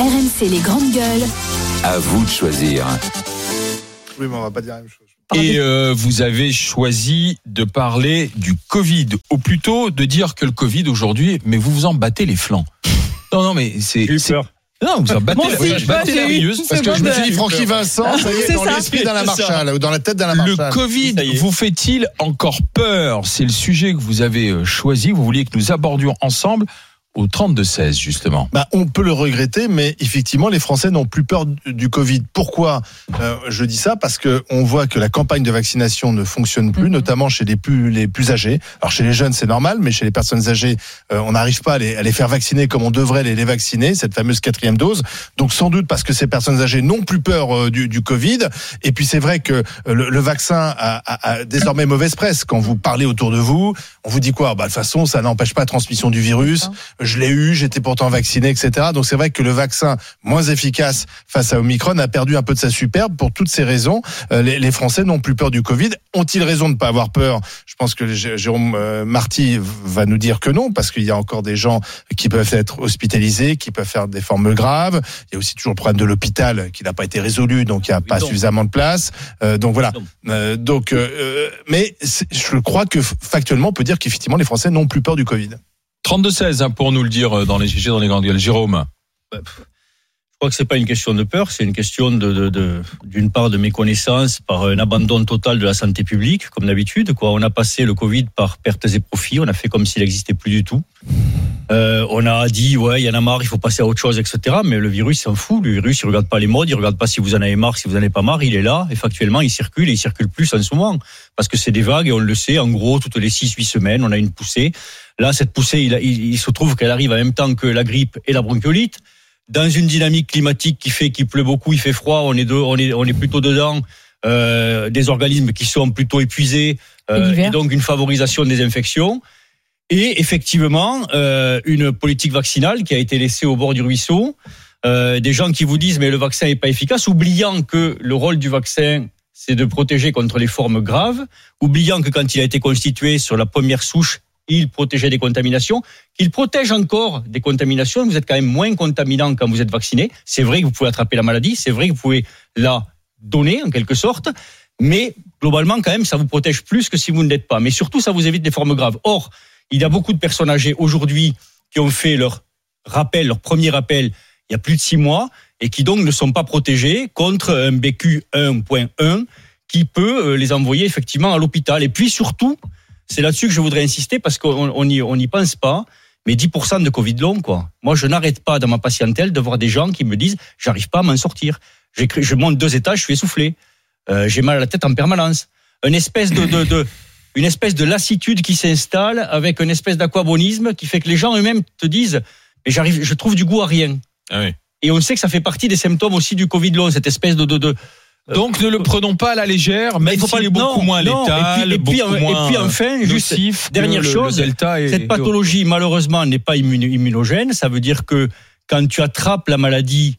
RMC les grandes gueules. À vous de choisir. Oui, mais on va pas dire la même chose. Et euh, vous avez choisi de parler du Covid, ou plutôt de dire que le Covid aujourd'hui, mais vous vous en battez les flancs. Non, non, mais c'est. J'ai eu c'est- peur. Non, vous en battez, Moi la- battez rieuse. Parce que je me suis dit. Francky Vincent, ça y est, C'est dans l'esprit d'Alain. Marshall, ou dans la tête d'Alain Le Marshall. Covid est. vous fait-il encore peur? C'est le sujet que vous avez euh, choisi. Vous vouliez que nous abordions ensemble au 32-16, justement. Bah, on peut le regretter, mais effectivement, les Français n'ont plus peur du- Covid. Pourquoi euh, je dis ça? Parce que on voit que la campagne de vaccination ne fonctionne plus, Mhm. notamment chez les plus les plus âgés. Alors chez les jeunes, c'est normal, mais chez les personnes âgées, euh, on n'arrive pas à les, à les faire vacciner comme on devrait les, les vacciner, cette fameuse quatrième dose. Donc sans doute parce que ces personnes âgées n'ont plus peur euh, du, du Covid. Et puis c'est vrai que euh, le, le vaccin a, a- a désormais mauvaise presse. Quand vous parlez autour de vous, on vous dit quoi? Bah de toute façon, ça n'empêche pas la transmission du virus je l'ai eu, j'étais pourtant vacciné, etc. Donc c'est vrai que le vaccin moins efficace face à Omicron a perdu un peu de sa superbe pour toutes ces raisons. Euh, les, Français n'ont plus peur du Covid. Ont-ils raison de ne pas avoir peur? Je pense que Jérôme euh, Marty va nous dire que non, parce qu'il y a encore des gens qui peuvent être hospitalisés, qui peuvent faire des formes graves. Il y a aussi toujours le problème de l'hôpital qui n'a pas été résolu, donc il n'y a pas donc. suffisamment de place. Euh, donc voilà. Donc. Euh, donc, mais je crois que factuellement, on peut dire qu'effectivement, les Français n'ont plus peur du Covid. 32-16, hein, pour nous le dire euh, dans les GG, dans les grandes gueules. Jérôme. Je crois que c'est pas une question de peur, c'est une question de, de, de- d'une part de méconnaissance par un abandon total de la santé publique, comme d'habitude. Quoi, on a passé le Covid par pertes et profits, on a fait comme s'il n'existait plus du tout. Euh, on a dit ouais, il y en a marre, il faut passer à autre chose, etc. Mais le virus s'en fout. Le virus, il regarde pas les modes, il regarde pas si vous en avez marre, si vous en avez pas marre. Il est là et factuellement, il circule et il circule plus en ce moment parce que c'est des vagues et on le sait. En gros, toutes les 6-8 semaines, on a une poussée. Là, cette poussée, il, il se trouve qu'elle arrive en même temps que la grippe et la bronchiolite dans une dynamique climatique qui fait qu'il pleut beaucoup, il fait froid, on est, de, on est, on est plutôt dedans, euh, des organismes qui sont plutôt épuisés, Et euh, et donc une favorisation des infections. Et effectivement, euh, une politique vaccinale qui a été laissée au bord du ruisseau. Des gens qui vous disent mais le vaccin n'est pas efficace, oubliant que le rôle du vaccin c'est de protéger contre les formes graves, oubliant que quand il a été constitué sur la première souche, il protégeait des contaminations, qu'il protège encore des contaminations. Vous êtes quand même moins contaminant quand vous êtes vacciné. C'est vrai que vous pouvez attraper la maladie, c'est vrai que vous pouvez la donner en quelque sorte, mais globalement quand même ça vous protège plus que si vous ne l'êtes pas. Mais surtout ça vous évite des formes graves. Or, il y a beaucoup de personnes âgées aujourd'hui qui ont fait leur rappel, leur premier rappel il y a plus de six mois et qui donc ne sont pas protégés contre un BQ 1.1 qui peut euh, les envoyer effectivement à l'hôpital. Et puis surtout, c'est là-dessus que je voudrais insister parce qu'on on n'y on n'y pense pas. Mais 10% de Covid long, quoi. Moi, je n'arrête pas dans ma patientèle de voir des gens qui me disent, j'arrive pas à m'en sortir. Je monte deux étages, je suis essoufflé. Euh, J'ai mal à la tête en permanence. Une espèce de, de, de une espèce de lassitude qui s'installe avec une espèce d'aquabonisme qui fait que les gens eux-mêmes te disent, mais j'arrive, je trouve du goût à rien. Ah oui. Et on sait que ça fait partie des symptômes aussi du Covid long, cette espèce de, de, de Donc ne le prenons pas à la légère, Mais même il faut s'il pas- est beaucoup non, moins létal, Et puis- et puis- beaucoup et moins puis enfin, juste dernière le- le chose, Cette pathologie, malheureusement, n'est pas immuno- immunogène. Ça veut dire que quand tu attrapes la maladie,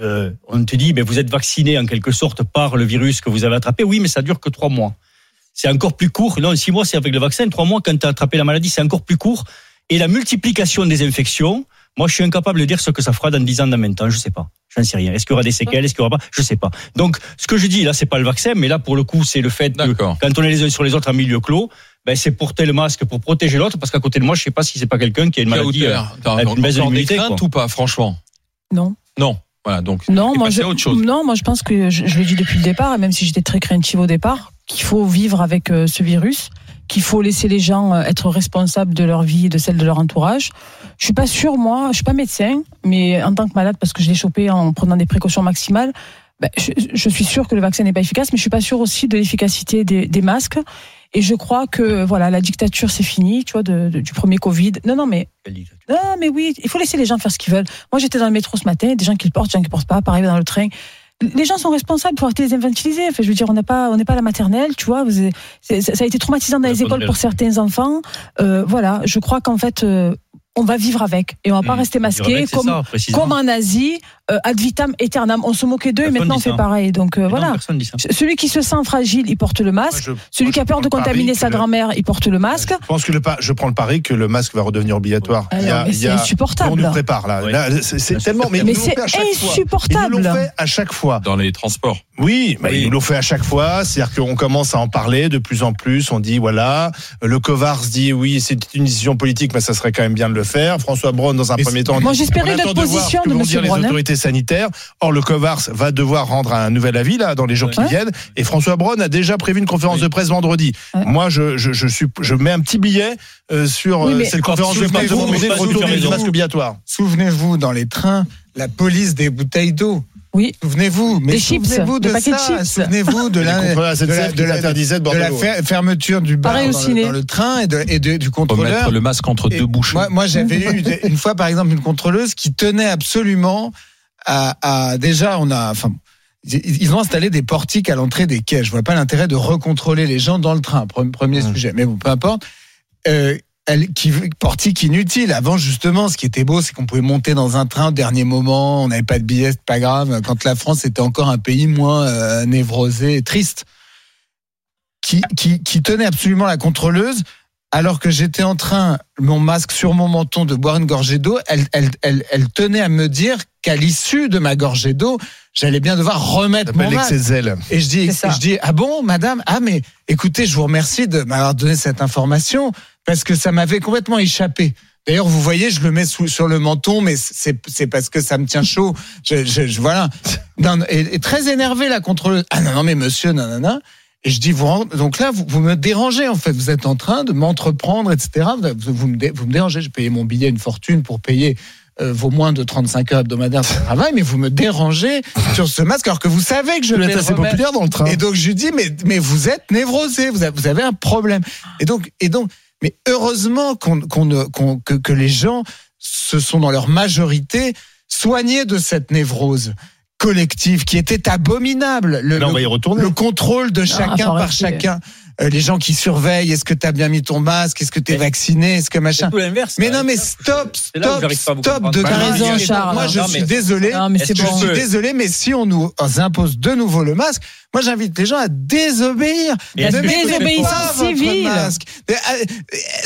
euh, on te dit, mais vous êtes vacciné en quelque sorte par le virus que vous avez attrapé. Oui, mais ça dure que trois mois. C'est encore plus court. Non, six mois, c'est avec le vaccin. Trois mois, quand tu as attrapé la maladie, c'est encore plus court. Et la multiplication des infections, moi, je suis incapable de dire ce que ça fera dans 10 ans, dans 20 ans. Je sais pas. J'en sais rien. Est-ce qu'il y aura des séquelles? Est-ce qu'il y aura pas? Je sais pas. Donc, ce que je dis, là, c'est pas le vaccin, mais là, pour le coup, c'est le fait que D'accord. quand on est les uns sur les autres en milieu clos, ben, c'est porter le masque pour protéger l'autre, parce qu'à côté de moi, je sais pas si c'est pas quelqu'un qui a une maladie. euh, une baisse quoi. ou pas, franchement? Non. Non. Voilà, donc. Non, moi je, à autre chose. non, moi je pense que je, je l'ai dit depuis le départ, et même si j'étais très craintive au départ, qu'il faut vivre avec euh, ce virus, qu'il faut laisser les gens euh, être responsables de leur vie et de celle de leur entourage. Je suis pas sûre, moi, je suis pas médecin, mais en tant que malade, parce que je l'ai chopé en prenant des précautions maximales, ben, je, je suis sûre que le vaccin n'est pas efficace, mais je suis pas sûre aussi de l'efficacité des, des masques. Et je crois que voilà, la dictature c'est fini, tu vois, de- de- du premier Covid. Non, non, mais non, mais oui, il faut laisser les gens faire ce qu'ils veulent. Moi, j'étais dans le métro ce matin, des gens qui le portent, des gens qui le portent pas, pareil dans le train. Les gens sont responsables pour les infantiliser. Enfin, je veux dire, on n'est pas, on n'est pas à la maternelle, tu vois. vous ça a été traumatisant dans les écoles pour certains enfants. Euh, voilà, je crois qu'en fait, euh, on va vivre avec et on va pas Mmh. rester masqué comme comme en Asie euh, ad vitam aeternam. On se moquait d'eux et maintenant on fait pareil. Donc euh, Mais non, voilà. personne dit ça. Celui qui se sent fragile, il porte le masque. Moi, je- Celui moi, qui a peur de contaminer sa le- grand-mère, il porte le masque. Je pense que le pa- je prends le pari que le masque va redevenir obligatoire. Alors, Il y a- mais insupportable. On nous prépare là. Oui. Là, c'est Mais tellement. Mais, Mais c'est fait à chaque fois. insupportable. Ils nous l'ont fait à chaque fois. Dans les transports. Oui, bah, Oui. ils nous l'ont fait à chaque fois. C'est-à-dire qu'on commence à en parler de plus en plus. On dit voilà, le Covars dit oui, c'est une décision politique, mais ça serait quand même bien de le faire. François Braun, dans un Mais premier temps, Moi, dit, j'espérais notre position de dire les Braun, hein. Autorités sanitaires. Or, le Covars va devoir rendre un nouvel avis là dans les jours qui Ouais. viennent. Et François Braun a déjà prévu une conférence Oui. de presse vendredi. Ouais. Moi, je, je, je, suis, je mets un petit billet euh, sur Oui, euh, mais- cette conférence de presse de vendredi retour du masque obligatoire. Souvenez-vous, dans les trains, la police des bouteilles d'eau. Oui. Souvenez-vous, mais Des chips, souvenez-vous de ça. Souvenez-vous de la, de la, de de fermeture du bar dans, le, ciné. dans le train et, de, et de- du Faut contrôleur. mettre le masque entre Et deux bouchons. Moi, moi j'avais eu une fois, par exemple, une contrôleuse qui tenait absolument à, à- déjà, on a, enfin, ils ont installé des portiques à l'entrée des quais. Je vois pas l'intérêt de recontrôler les gens dans le train. Pre- Premier sujet, mais bon, peu importe. Euh, elle, qui, portique inutile. Avant, justement, ce qui était beau, c'est qu'on pouvait monter dans un train au dernier moment. On n'avait pas de billets, pas grave. Quand la France était encore un pays moins euh, névrosé et triste. Qui, qui, qui tenait absolument la contrôleuse alors que j'étais en train, mon masque sur mon menton, de boire une gorgée d'eau, elle, elle, elle, elle tenait à me dire qu'à l'issue de ma gorgée d'eau, j'allais bien devoir remettre mon masque. l'excès de zèle. Et je dis, je dis, ah bon, madame, ah mais écoutez, je vous remercie de m'avoir donné cette information parce que ça m'avait complètement échappé. D'ailleurs, vous voyez, je le mets sous, sur le menton, mais c'est c'est parce que ça me tient chaud. Je, je, je- voilà. Non, et, et très énervé la contrôleuse. Ah non non mais monsieur, nanana. Et je dis, vous, donc là, vous, vous me dérangez, en fait. Vous êtes en train de m'entreprendre, etc. Vous, vous me, dé- vous me dérangez. J'ai payé mon billet une fortune pour payer euh, vos moins de 35 heures hebdomadaires de travail, mais vous me dérangez sur ce masque alors que vous savez que je vais assez remettre. populaire dans le train. Et donc, je lui dis, mais, mais vous êtes névrosé, vous avez, vous avez un problème. Et donc, et donc mais heureusement qu'on, qu'on- que, que les gens se sont dans leur majorité soignés de cette névrose collective qui était abominable. Le, on le- va y retourner. le contrôle de chacun par arrêter. chacun. Euh, les gens qui surveillent, est-ce que tu as bien mis ton masque, est-ce que tu es vacciné, est-ce que machin. Tout l'inverse. Mais non, mais stop, stop, stop de dingue. raison, Charles. Moi, je Non, suis mais- désolé. Non, mais Je bon. suis désolé, mais si on nous impose de nouveau le masque, moi j'invite les gens à désobéir. Désobéissance civile. euh, euh,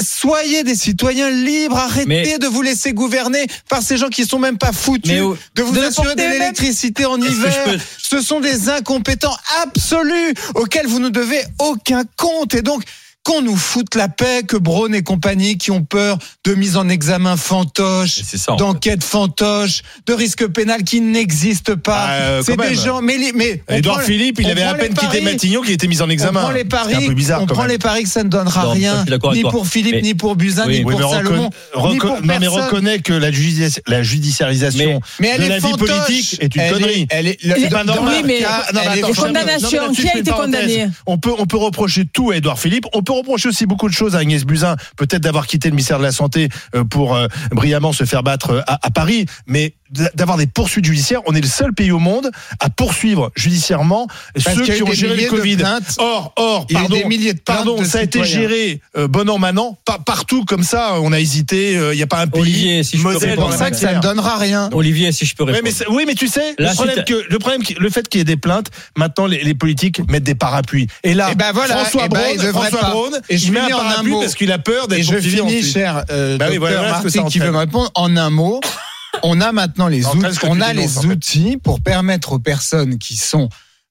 Soyez des citoyens libres. Arrêtez Mais- de vous laisser gouverner par ces gens qui sont même pas foutus Mais de vous de assurer de l'électricité en hiver. Ce sont des incompétents absolus auxquels vous ne devez aucun compte. Et donc, qu'on nous foute la paix, que Braun et compagnie qui ont peur de mise en examen fantoche, fait. d'enquête fantoche, de risque pénal qui n'existe pas. Ah, euh, c'est des même. gens. Mais, les- mais on Edouard Philippe, il on avait à peine quitté. Matignon qui était mis en On examen. prend les paris, un peu bizarre on prend les paris que ça ne donnera Non, rien, ni pour Philippe, Mais- ni pour Buzyn, Oui. ni Oui, pour Salomon, ni non, mais reconnais que la, judici- la judiciarisation Mais elle de est la vie politique est une Elle connerie. elle est, Elle est- C'est pas normal. Oui, mais- non, mais Elle est attends, Les condamnations, qui a été condamné on peut, on peut reprocher tout à Edouard Philippe. On peut reprocher aussi beaucoup de choses à Agnès Buzyn. Peut-être d'avoir quitté le ministère de la Santé euh, pour euh, brillamment se faire battre euh, à, Paris. Mais d'avoir des poursuites judiciaires, on est le seul pays au monde à poursuivre judiciairement Parce ceux qu'il y a qui eu ont des géré le Covid. plaintes. Or, or, Il y a eu pardon, des milliers de plaintes pardon, de ça a été géré euh, bon an, mal an, pas partout comme ça. On a hésité. Il n'y a pas un pays Olivier, si je peux ça que ça ne donnera rien. Olivier, si je peux répondre. mais oui, mais tu sais, le problème, que, le problème, qui- le fait qu'il y ait des plaintes, maintenant les, les politiques mettent des parapluies. Et là, Eh ben voilà, François eh ben, Braun, François pas. Braun, Et je il met un finis en un parapluie mot. parce qu'il a peur Et d'être je finis, cher euh, docteur Marty, qui veut me répondre en un mot. On a maintenant les, outils, on a les outils pour permettre aux personnes qui sont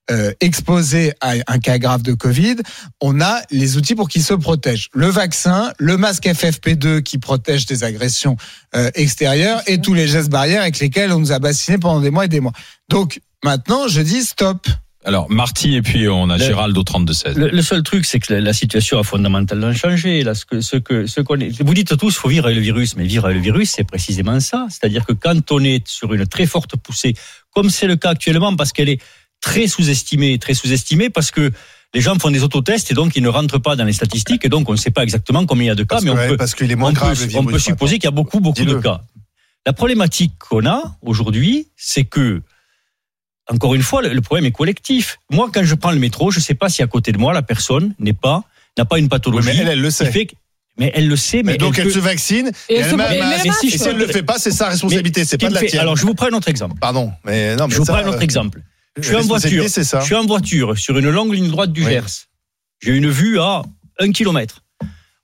euh, exposées à un cas grave de Covid, on a les outils pour qu'ils se protègent. Le vaccin, le masque FFP2 qui protège des agressions euh, extérieures et tous les gestes barrières avec lesquels on nous a bassinés pendant des mois et des mois. Donc maintenant, je dis stop. Alors, Marty, et puis on a Le- Gérald au 32-16. Le, le seul truc, c'est que la, la situation a fondamentalement changé. Là, ce que, ce que, ce qu'on est, vous dites tous, faut vivre avec le virus, mais vivre avec le virus, c'est précisément ça. C'est-à-dire que quand on est sur une très forte poussée, comme c'est le cas actuellement, parce qu'elle est très sous-estimée, très sous-estimée, parce que les gens font des autotests et donc ils ne rentrent pas dans les statistiques et donc on ne sait pas exactement combien il y a de cas, Parce, mais on ouais, peut, parce qu'il est moins on grave. peut, on peut supposer qu'il y a beaucoup, beaucoup de cas. La problématique qu'on a aujourd'hui, c'est que, encore une fois, le, problème est collectif. Moi, quand je prends le métro, je ne sais pas si à côté de moi, la personne n'est pas, n'a pas une Oui, pathologie mais elle, elle le sait. fait que- Mais elle le sait, mais, Mais donc elle peut- se vaccine. Et Et elle se- même et si, masque. elle le fait pas, c'est sa responsabilité, c'est pas de me la fait- tienne. Alors, je vous prends un autre exemple. Pardon, mais non, mais Je vous ça, prends un autre euh, exemple. Je suis en voiture. c'est ça. Je suis en voiture sur une longue ligne droite du Oui. Gers. J'ai une vue à un kilomètre.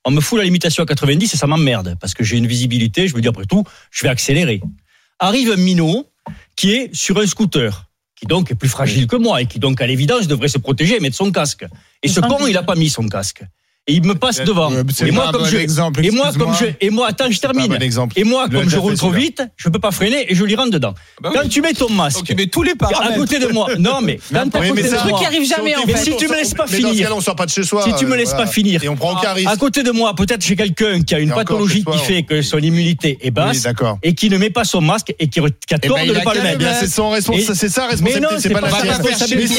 On me fout la limitation à 90 et ça m'emmerde parce que j'ai une visibilité. Je me dis après tout, je vais accélérer. Arrive un minot qui est sur un scooter, qui donc est plus fragile que moi et qui donc à l'évidence devrait se protéger et mettre son casque. Et ce con, il a pas mis son casque. Et il me passe devant. Et pas moi, un comme bon je, exemple, et moi, comme je, excuse-moi. et moi, attends, je termine. bon exemple. Et moi, comme je roule trop vite, je peux pas freiner et je lui rentre dedans. Bah Quand tu mets ton masque, Donc tu mets tous les à paramètres. côté de moi, non mais quand à mais côté de truc moi, qui arrive jamais, en fait. si tu me laisses pas Mais dans ce finir, on sort pas de chez soi. si tu me laisses voilà. pas finir, Et on prend aucun risque. à côté de moi, peut-être j'ai quelqu'un qui a une pathologie qui fait que son immunité est Oui, basse d'accord. et qui ne met pas son masque et qui, a Eh tort ben, de ne pas le mettre. Eh c'est son responsabilité, c'est sa Mais responsabilité, non, c'est pas la responsabilité.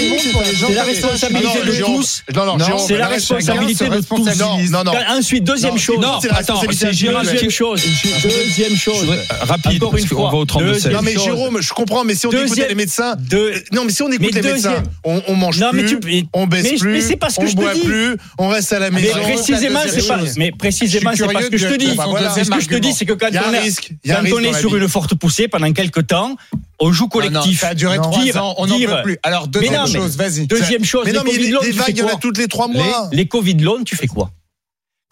C'est la responsabilité de tous. Non, non, Non, Jérôme, C'est la responsabilité de tous. Responsabilise. Non, non, non. Ensuite, deuxième chose. non, attends, c'est Gérald Deuxième chose. Deuxième chose. Rapide, Encore une fois. va au 32 Deuxième Non mais. Jérôme, je comprends, mais si on écoutait les médecins, Deux- non mais si on écoute Mais les médecins, on, on mange mais plus, mais- on baisse mais- plus, mais c'est pas ce que on je te boit dis. plus, on reste à la Mais maison. précisément, la c'est pas. Mais précisément, suis c'est pas ce que je te dis. Ce que je te dis, c'est que quand on est, on sur une forte poussée pendant quelques temps, on joue Non, non, collectif. ça a duré Non. trois Dire- ans, on n'en peut plus. Alors, deuxième chose, vas-y. Deuxième chose, Mais les non, mais Covid il- longs, tu fais vagues, il y en a quoi toutes les trois mois. Les, les Covid longs, tu fais quoi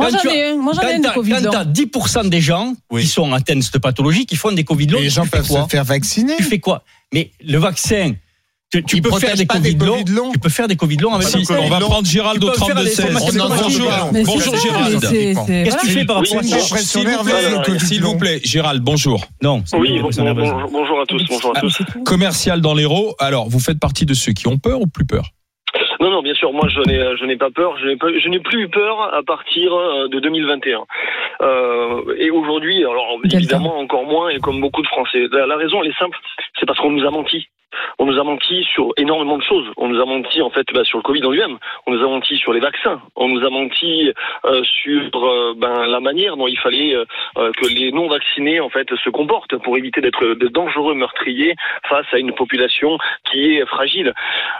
Moi, j'en ai un. Moi, j'en ai un quand t'as 10% des gens Oui. qui sont atteints de cette pathologie, qui font des Covid longs, Les gens peuvent quoi se faire vacciner. Tu fais quoi Mais le vaccin, tu, peux faire des COVID, des longs, Covid longs tu peux faire des Covid longs avec Si, On va long. prendre Gérald au Ils peuvent faire 32 des 16. formations On en Bonjour. Gérald. Qu'est-ce que tu fais par rapport à ça S'il vous plaît, le Covid S'il vous long. plaît, Gérald, bonjour. Non, Oui, nerveuse. bonjour, bonjour à tous, bonjour à tous. Commercial dans l'Hérault. Alors, vous faites partie de ceux qui ont peur ou plus peur Non, non, bien sûr, moi je n'ai, je n'ai pas peur, je n'ai, pas- je n'ai plus eu peur à partir euh, de 2021. Euh, et aujourd'hui, alors évidemment encore moins, et comme beaucoup de Français. La, la raison, elle est simple, c'est parce qu'on nous a menti. On nous a menti sur énormément de choses. On nous a menti en fait bah, sur le Covid en lui-même. On nous a menti sur les vaccins. On nous a menti euh, sur euh, ben, la manière dont il fallait euh, que les non vaccinés en fait se comportent pour éviter d'être de dangereux meurtriers face à une population qui est fragile.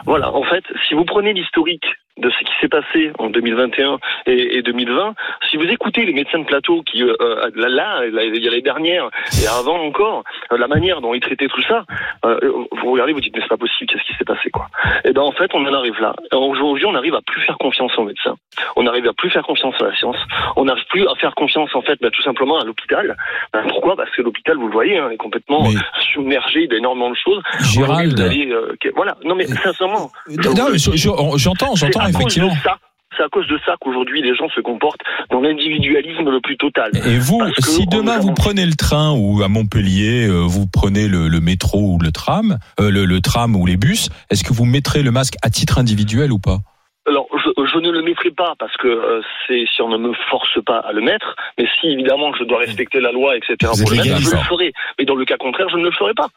Voilà, en fait, si vous prenez l'historique de ce qui s'est passé en 2021 et, et 2020, si vous écoutez les médecins de plateau qui, euh, euh, là, il y a les dernières et avant encore, euh, la manière dont ils traitaient tout ça, euh, vous regardez, vous dites mais c'est pas possible, qu'est-ce qui s'est passé quoi Et ben en fait, on en arrive là. Aujourd'hui, on arrive à plus faire confiance aux médecins. On arrive à plus faire confiance à la science. On n'arrive plus à faire confiance en fait, bah, tout simplement à l'hôpital. Ben, pourquoi? Parce que l'hôpital, vous le voyez, hein, est complètement Mais- submergé d'énormément de choses. Gérald. euh, voilà. Non mais sincèrement. Non, J'entends, j'entends à cause effectivement. de ça. C'est à cause de ça qu'aujourd'hui les gens se comportent dans l'individualisme le plus total. Et vous, si demain vous prenez le train ou à Montpellier, euh, vous prenez le, le métro ou le tram, euh, le, le tram ou les bus, est-ce que vous mettrez le masque à titre individuel ou pas? Alors, je, je ne le mettrai pas parce que euh, c'est si on ne me force pas à le mettre, mais si évidemment je dois respecter la loi, etc. Pour le mettre, je le ferai. Mais dans le cas contraire, je ne le ferai pas.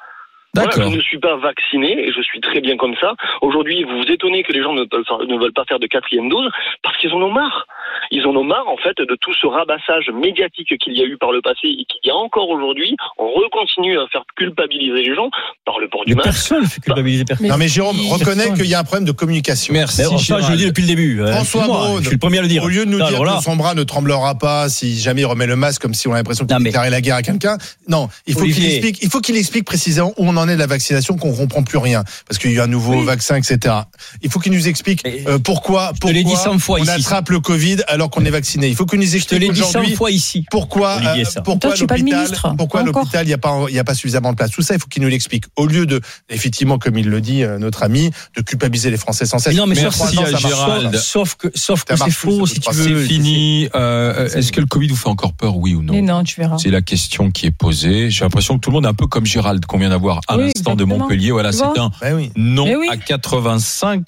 Voilà, je ne suis pas vacciné et je suis très bien comme ça. Aujourd'hui, vous vous étonnez que les gens ne, ne veulent pas faire de quatrième dose parce qu'ils en ont marre. Ils en ont marre, en fait, de tout ce rabassage médiatique qu'il y a eu par le passé et qu'il y a encore aujourd'hui. On recontinue à faire culpabiliser les gens par le port du Mais masque. personne ne fait culpabiliser personne. Non mais Jérôme, reconnais qu'il y a un problème de communication. Merci. Mais ça, je le dis depuis le début. hein. François Braun, Je suis le premier à le dire. Au lieu de nous Non, dire que son bras ne tremblera pas si jamais il remet le masque comme si on a l'impression qu'il mais- déclarait la guerre à quelqu'un. Non, il faut qu'il explique, il faut qu'il explique précisément où on en est de la vaccination, qu'on comprend plus rien. Parce qu'il y a un nouveau Oui. vaccin, etc. Il faut qu'il nous explique euh, pourquoi, pourquoi dit 100 fois on ici. attrape le Covid alors qu'on est vacciné. Il faut qu'il nous Je te explique l'ai dit 100 aujourd'hui fois ici. pourquoi, Olivier, euh, pourquoi l'hôpital, ministre, pourquoi l'hôpital, il n'y a pas, il y a pas suffisamment de place. Tout ça, il faut qu'il nous l'explique. Au lieu de, effectivement, comme il le dit, euh, notre ami, de culpabiliser les Français sans cesse. Mais non, mais Mais sauf, pas. Gérald. sauf que, sauf que c'est faux, si tu veux. C'est fini. Euh, Est-ce que le Covid vous fait encore peur, oui ou non Mais non, tu verras. C'est la question qui est posée. J'ai l'impression que tout le monde est un peu comme Gérald qu'on vient d'avoir à Oui, l'instant de. Montpellier. Voilà, c'est un oui. non oui. à 85%.